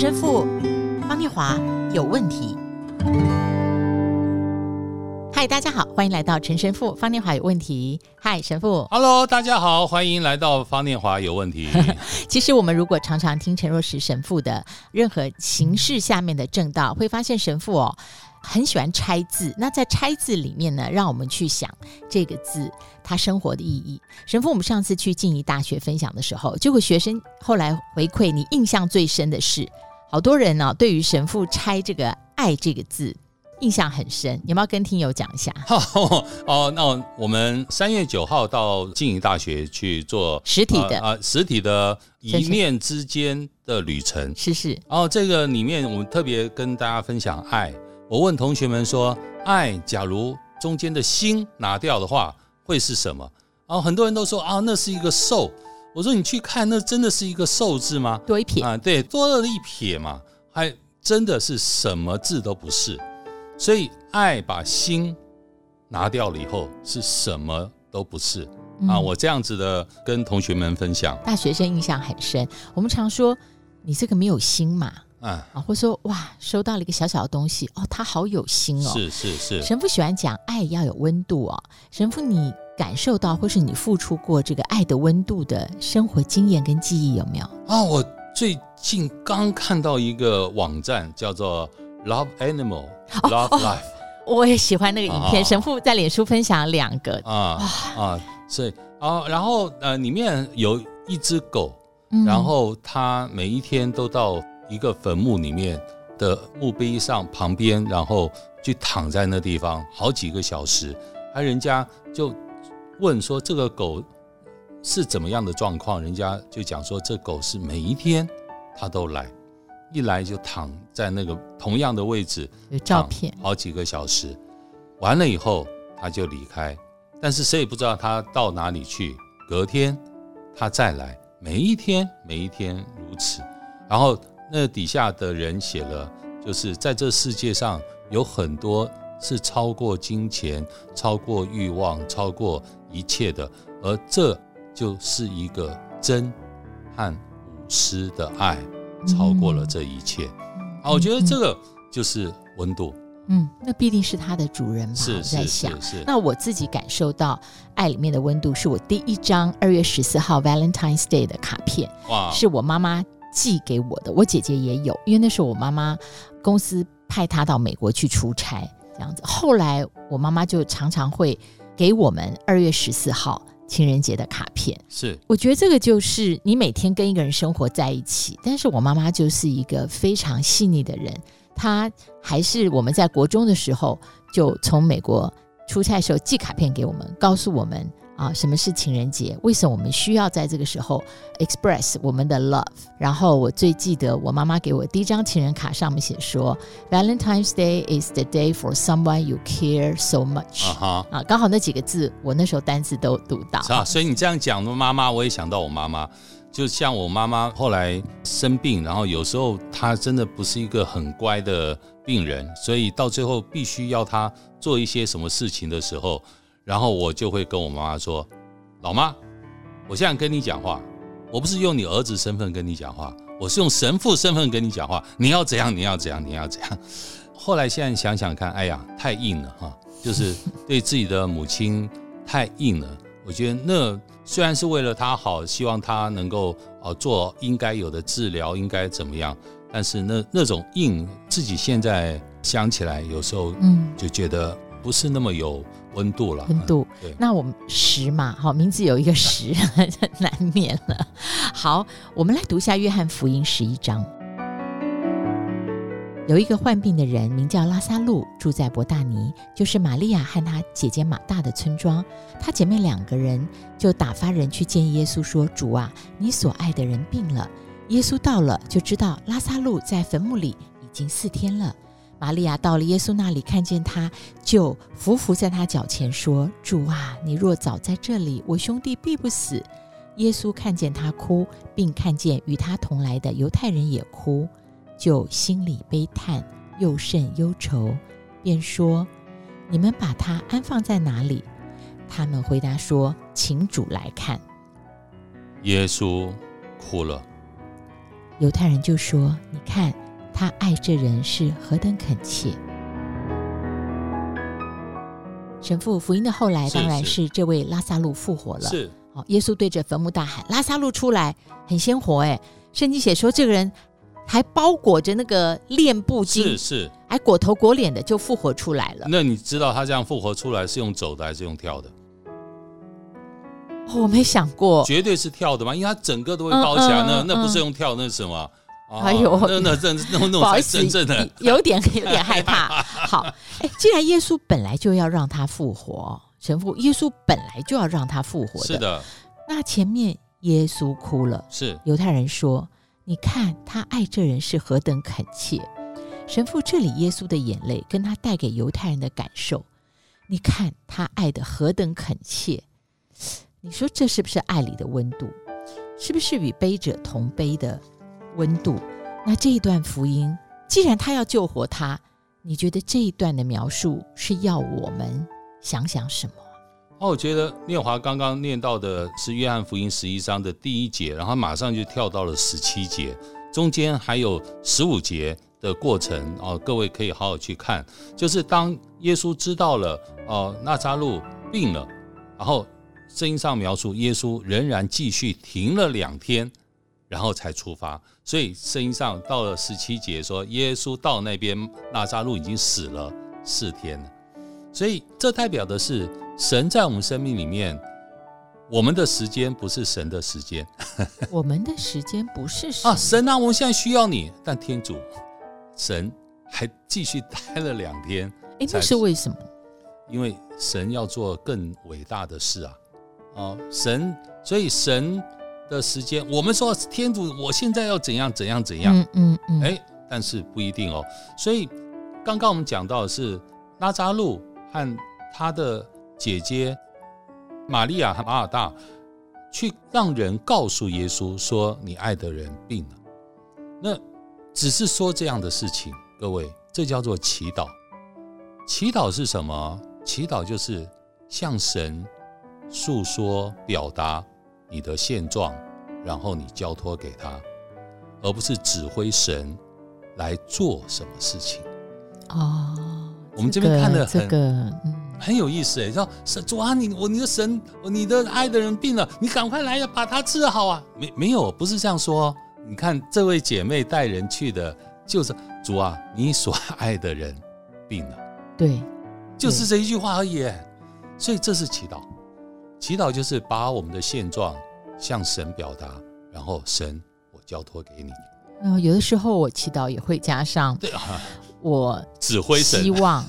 陈神父方念华有问题。嗨，大家好，欢迎来到陈神父方念华有问题。嗨，神父，Hello，大家好，欢迎来到方念华有问题。其实我们如果常常听陈若石神父的任何形式下面的正道，会发现神父哦很喜欢拆字。那在拆字里面呢，让我们去想这个字它生活的意义。神父，我们上次去静宜大学分享的时候，结果学生后来回馈，你印象最深的是，好多人呢、哦、对于神父拆这个“爱”这个字。印象很深，有没有跟听友讲一下？哦，那我们三月九号到静宜大学去做实体的啊、呃，实体的一念之间的旅程。是是。然后这个里面，我们特别跟大家分享爱。我问同学们说，爱假如中间的心拿掉的话，会是什么？然后很多人都说啊，那是一个兽。我说你去看，那真的是一个寿字吗？多一撇啊，对，多了一撇嘛，还真的是什么字都不是。所以，爱把心拿掉了以后，是什么都不是、嗯、啊！我这样子的跟同学们分享，大学生印象很深。我们常说你这个没有心嘛，啊，啊或者说哇，收到了一个小小的东西，哦，他好有心哦。是是是。神父喜欢讲爱要有温度哦。神父，你感受到或是你付出过这个爱的温度的生活经验跟记忆有没有？啊，我最近刚看到一个网站叫做。Love Animal, Love Life，哦哦、我也喜欢那个影片。哦、神父在脸书分享两个啊啊，所以啊，然后呃，里面有一只狗，嗯、然后它每一天都到一个坟墓里面的墓碑上旁边，然后就躺在那地方好几个小时。而人家就问说这个狗是怎么样的状况，人家就讲说这狗是每一天它都来。一来就躺在那个同样的位置，有照片，好几个小时，完了以后它就离开，但是谁也不知道它到哪里去。隔天它再来，每一天每一天如此。然后那底下的人写了，就是在这世界上有很多是超过金钱、超过欲望、超过一切的，而这就是一个真和无私的爱。超过了这一切，啊、嗯，我觉得这个就是温度。嗯，那必定是他的主人吧？是，我在想，是，是，是。那我自己感受到爱里面的温度，是我第一张二月十四号 Valentine's Day 的卡片。哇！是我妈妈寄给我的，我姐姐也有，因为那时候我妈妈公司派她到美国去出差，这样子。后来我妈妈就常常会给我们二月十四号。情人节的卡片是，我觉得这个就是你每天跟一个人生活在一起。但是我妈妈就是一个非常细腻的人，她还是我们在国中的时候就从美国出差的时候寄卡片给我们，告诉我们。啊，什么是情人节？为什么我们需要在这个时候 express 我们的 love？然后我最记得我妈妈给我第一张情人卡上面写说，Valentine's Day is the day for someone you care so much。啊哈，啊，刚好那几个字我那时候单字都读到。是啊，所以你这样讲的妈妈，我也想到我妈妈。就像我妈妈后来生病，然后有时候她真的不是一个很乖的病人，所以到最后必须要她做一些什么事情的时候。然后我就会跟我妈妈说：“老妈，我现在跟你讲话，我不是用你儿子身份跟你讲话，我是用神父身份跟你讲话。你要怎样？你要怎样？你要怎样？” 后来现在想想看，哎呀，太硬了哈，就是对自己的母亲太硬了。我觉得那虽然是为了她好，希望她能够呃做应该有的治疗，应该怎么样，但是那那种硬，自己现在想起来，有时候嗯就觉得不是那么有。温度了，温度。嗯、那我们十嘛，好，名字有一个十，难免了。好，我们来读一下《约翰福音》十一章。有一个患病的人，名叫拉萨路，住在伯大尼，就是玛利亚和她姐姐马大的村庄。她姐妹两个人就打发人去见耶稣，说：“主啊，你所爱的人病了。”耶稣到了，就知道拉萨路在坟墓里已经四天了。玛利亚到了耶稣那里，看见他，就伏伏在他脚前说：“主啊，你若早在这里，我兄弟必不死。”耶稣看见他哭，并看见与他同来的犹太人也哭，就心里悲叹，又甚忧愁，便说：“你们把他安放在哪里？”他们回答说：“请主来看。”耶稣哭了。犹太人就说：“你看他爱这人是何等恳切。”神父福音的后来当然是这位拉萨路复活了。是，好，耶稣对着坟墓大喊：“拉萨路出来！”很鲜活哎。圣经写说，这个人还包裹着那个殓布巾，是是，还裹头裹脸的就复活出来了。那你知道他这样复活出来是用走的还是用跳的？哦，我没想过，绝对是跳的嘛，因为他整个都会包起来。嗯嗯、那那不是用跳，那是什么？哎呦，那那真那那才真正的，有点有点害怕。好，哎，既然耶稣本来就要让他复活，神父，耶稣本来就要让他复活的，是的。那前面耶稣哭了，是犹太人说：“你看他爱这人是何等恳切。”神父，这里耶稣的眼泪跟他带给犹太人的感受，你看他爱的何等恳切。你说这是不是爱里的温度？是不是与悲者同悲的？温度，那这一段福音，既然他要救活他，你觉得这一段的描述是要我们想想什么？哦，我觉得念华刚刚念到的是约翰福音十一章的第一节，然后马上就跳到了十七节，中间还有十五节的过程哦，各位可以好好去看。就是当耶稣知道了哦，纳扎路病了，然后圣经上描述耶稣仍然继续停了两天。然后才出发，所以圣经上到了十七节说，耶稣到那边，纳扎路已经死了四天了，所以这代表的是神在我们生命里面，我们的时间不是神的时间，我们的时间不是神啊，神啊，我们现在需要你，但天主神还继续待了两天，哎，那是为什么？因为神要做更伟大的事啊，哦，神，所以神。的时间，我们说天主，我现在要怎样怎样怎样，嗯嗯嗯，哎，但是不一定哦。所以刚刚我们讲到的是拉扎路和他的姐姐玛利亚和马尔大，去让人告诉耶稣说，你爱的人病了。那只是说这样的事情，各位，这叫做祈祷。祈祷是什么？祈祷就是向神诉说、表达。你的现状，然后你交托给他，而不是指挥神来做什么事情。哦，我们这边看的很、这个嗯、很有意思哎，说神主啊，你我你的神，你的爱的人病了，你赶快来呀，把他治好啊！没没有，不是这样说。你看这位姐妹带人去的，就是主啊，你所爱的人病了。对，就是这一句话而已。所以这是祈祷。祈祷就是把我们的现状向神表达，然后神，我交托给你。嗯，有的时候我祈祷也会加上对啊，我指挥神。希 望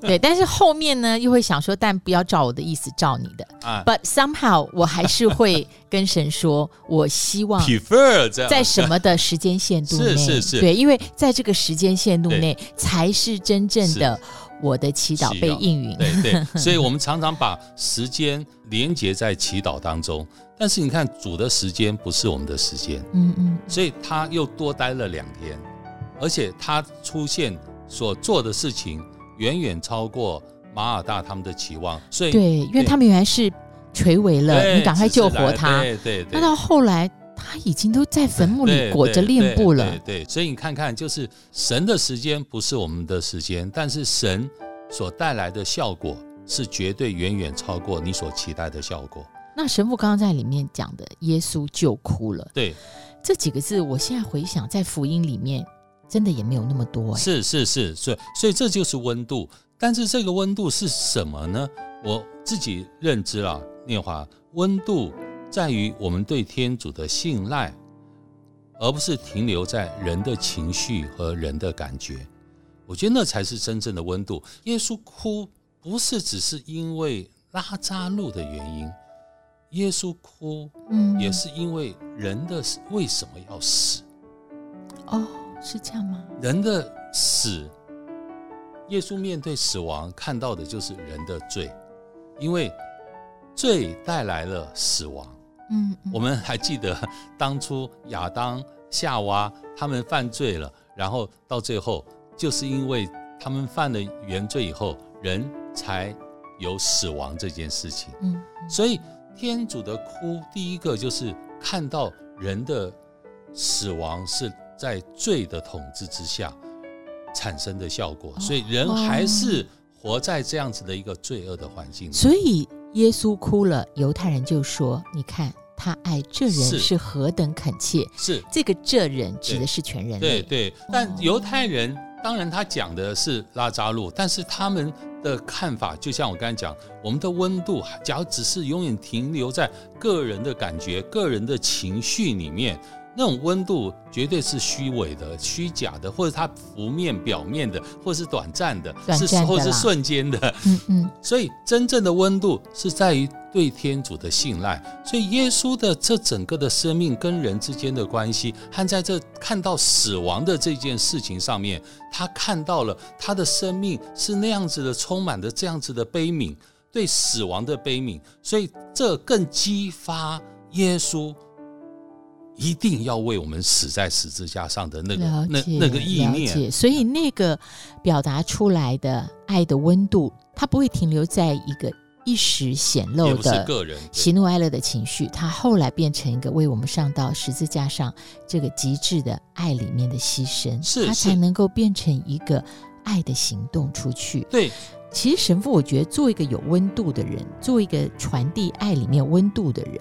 对，但是后面呢又会想说，但不要照我的意思，照你的。啊，But somehow 我还是会跟神说，我希望 prefer 在什么的时间限度内，是是是，对，因为在这个时间限度内才是真正的。我的祈祷被应允，对对，所以我们常常把时间连接在祈祷当中。但是你看，主的时间不是我们的时间，嗯嗯，所以他又多待了两天，而且他出现所做的事情远远超过马尔大他们的期望。所以，对，因为他们原来是垂危了，你赶快救活他。对对对，那到后来。他已经都在坟墓里裹着殓布了，对，对，对，对，所以你看看，就是神的时间不是我们的时间，但是神所带来的效果是绝对远远超过你所期待的效果。那神父刚刚在里面讲的，耶稣就哭了，对，这几个字，我现在回想，在福音里面真的也没有那么多，哎，是是是，所以所以这就是温度，但是这个温度是什么呢？我自己认知了，念华温度。在于我们对天主的信赖，而不是停留在人的情绪和人的感觉。我觉得那才是真正的温度。耶稣哭不是只是因为拉扎路的原因，耶稣哭，嗯，也是因为人的为什么要死？哦，是这样吗？人的死，耶稣面对死亡看到的就是人的罪，因为罪带来了死亡。嗯，我们还记得当初亚当夏娃他们犯罪了，然后到最后就是因为他们犯了原罪以后，人才有死亡这件事情。嗯，所以天主的哭，第一个就是看到人的死亡是在罪的统治之下产生的效果，所以人还是活在这样子的一个罪恶的环境里。所以耶稣哭了，犹太人就说：“你看。”他爱这人是何等恳切，是这个这人指的是全人类。对对，但犹太人当然他讲的是拉扎路，但是他们的看法就像我刚才讲，我们的温度，假如只是永远停留在个人的感觉、个人的情绪里面。那种温度绝对是虚伪的、虚假的，或者它浮面、表面的，或者是短暂的，短暂的是或是瞬间的。嗯嗯。所以真正的温度是在于对天主的信赖。所以耶稣的这整个的生命跟人之间的关系，和在这看到死亡的这件事情上面，他看到了他的生命是那样子的，充满着这样子的悲悯，对死亡的悲悯。所以这更激发耶稣。一定要为我们死在十字架上的那个那那个意念，所以那个表达出来的爱的温度，它不会停留在一个一时显露的个人喜怒哀乐的情绪，它后来变成一个为我们上到十字架上这个极致的爱里面的牺牲，是它才能够变成一个爱的行动出去。对，其实神父，我觉得做一个有温度的人，做一个传递爱里面温度的人。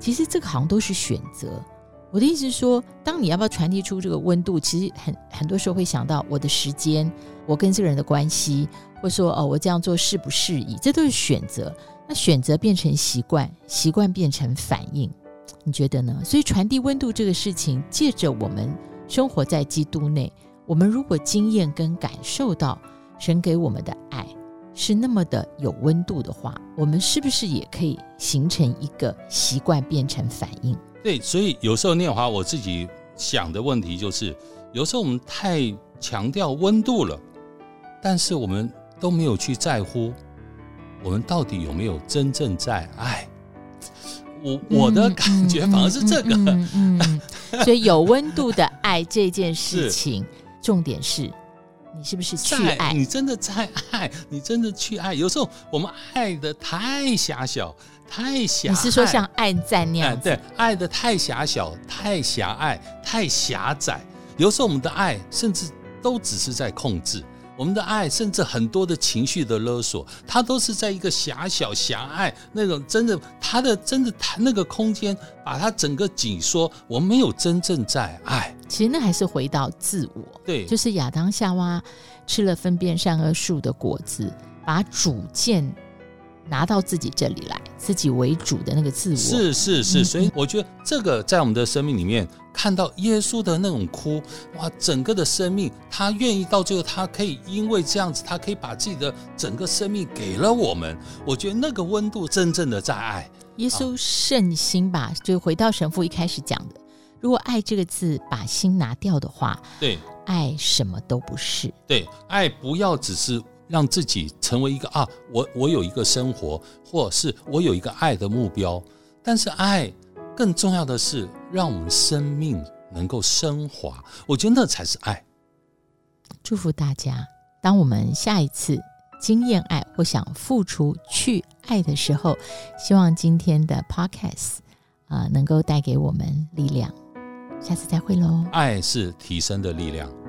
其实这个好像都是选择。我的意思是说，当你要不要传递出这个温度，其实很很多时候会想到我的时间，我跟这个人的关系，或说哦，我这样做适不适宜，这都是选择。那选择变成习惯，习惯变成反应，你觉得呢？所以传递温度这个事情，借着我们生活在基督内，我们如果经验跟感受到神给我们的爱。是那么的有温度的话，我们是不是也可以形成一个习惯，变成反应？对，所以有时候念华，我自己想的问题就是，有时候我们太强调温度了，但是我们都没有去在乎，我们到底有没有真正在爱？我我的感觉反而是这个，嗯，嗯，嗯，嗯，所以有温度的爱这件事情，重点是。你是不是去爱？你真的在爱？你真的去爱？有时候我们爱的太狭小，太狭隘。你是说像爱在那样？对，爱的太狭小，太狭隘，太狭窄。有时候我们的爱甚至都只是在控制。我们的爱，甚至很多的情绪的勒索，它都是在一个狭小、狭隘那种真的，它的真的，它那个空间，把它整个紧缩。我们没有真正在爱。其实那还是回到自我，对，就是亚当夏娃吃了分辨善恶树的果子，把主见拿到自己这里来，自己为主的那个自我。是是是，所以我觉得这个在我们的生命里面。看到耶稣的那种哭，哇，整个的生命，他愿意到最后，他可以因为这样子，他可以把自己的整个生命给了我们。我觉得那个温度，真正的在爱。耶稣圣心吧，就回到神父一开始讲的，如果爱这个字把心拿掉的话，对，爱什么都不是。对，爱不要只是让自己成为一个啊，我我有一个生活，或是我有一个爱的目标，但是爱。更重要的是，让我们生命能够升华。我觉得那才是爱。祝福大家，当我们下一次经验爱或想付出去爱的时候，希望今天的 Podcast 啊、呃，能够带给我们力量。下次再会喽！爱是提升的力量。